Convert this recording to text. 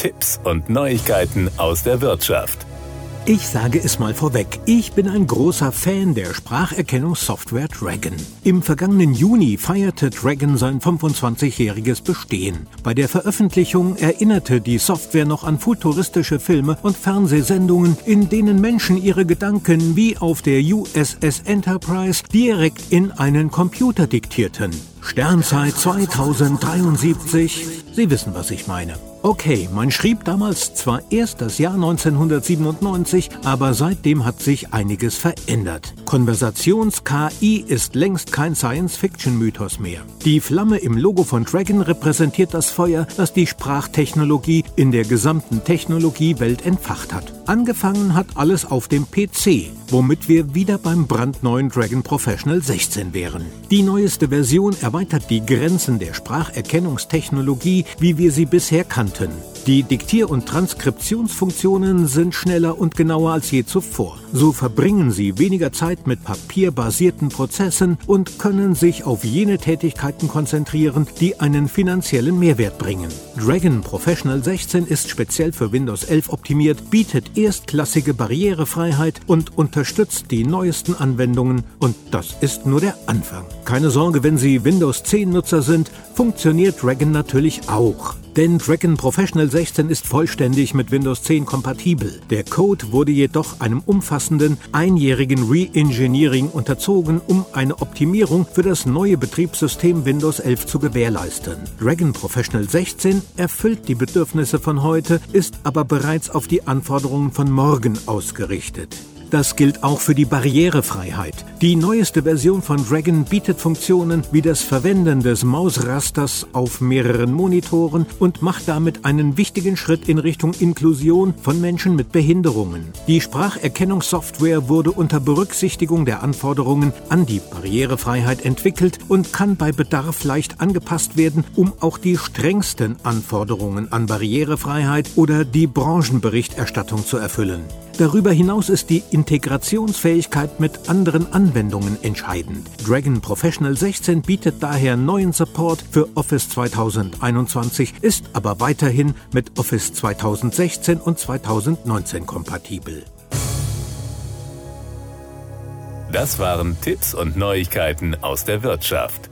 Tipps und Neuigkeiten aus der Wirtschaft. Ich sage es mal vorweg, ich bin ein großer Fan der Spracherkennungssoftware Dragon. Im vergangenen Juni feierte Dragon sein 25-jähriges Bestehen. Bei der Veröffentlichung erinnerte die Software noch an futuristische Filme und Fernsehsendungen, in denen Menschen ihre Gedanken wie auf der USS Enterprise direkt in einen Computer diktierten. Sternzeit 2073, Sie wissen, was ich meine. Okay, man schrieb damals zwar erst das Jahr 1997, aber seitdem hat sich einiges verändert. Konversations-KI ist längst kein Science-Fiction-Mythos mehr. Die Flamme im Logo von Dragon repräsentiert das Feuer, das die Sprachtechnologie in der gesamten Technologiewelt entfacht hat. Angefangen hat alles auf dem PC, womit wir wieder beim brandneuen Dragon Professional 16 wären. Die neueste Version erweitert die Grenzen der Spracherkennungstechnologie, wie wir sie bisher kannten kannten. Die Diktier- und Transkriptionsfunktionen sind schneller und genauer als je zuvor. So verbringen Sie weniger Zeit mit papierbasierten Prozessen und können sich auf jene Tätigkeiten konzentrieren, die einen finanziellen Mehrwert bringen. Dragon Professional 16 ist speziell für Windows 11 optimiert, bietet erstklassige Barrierefreiheit und unterstützt die neuesten Anwendungen und das ist nur der Anfang. Keine Sorge, wenn Sie Windows 10 Nutzer sind, funktioniert Dragon natürlich auch. Denn Dragon Professional 16 ist vollständig mit Windows 10 kompatibel. Der Code wurde jedoch einem umfassenden einjährigen Re-Engineering unterzogen, um eine Optimierung für das neue Betriebssystem Windows 11 zu gewährleisten. Dragon Professional 16 erfüllt die Bedürfnisse von heute, ist aber bereits auf die Anforderungen von morgen ausgerichtet. Das gilt auch für die Barrierefreiheit. Die neueste Version von Dragon bietet Funktionen wie das Verwenden des Mausrasters auf mehreren Monitoren und macht damit einen wichtigen Schritt in Richtung Inklusion von Menschen mit Behinderungen. Die Spracherkennungssoftware wurde unter Berücksichtigung der Anforderungen an die Barrierefreiheit entwickelt und kann bei Bedarf leicht angepasst werden, um auch die strengsten Anforderungen an Barrierefreiheit oder die Branchenberichterstattung zu erfüllen. Darüber hinaus ist die Integrationsfähigkeit mit anderen Anwendungen entscheidend. Dragon Professional 16 bietet daher neuen Support für Office 2021, ist aber weiterhin mit Office 2016 und 2019 kompatibel. Das waren Tipps und Neuigkeiten aus der Wirtschaft.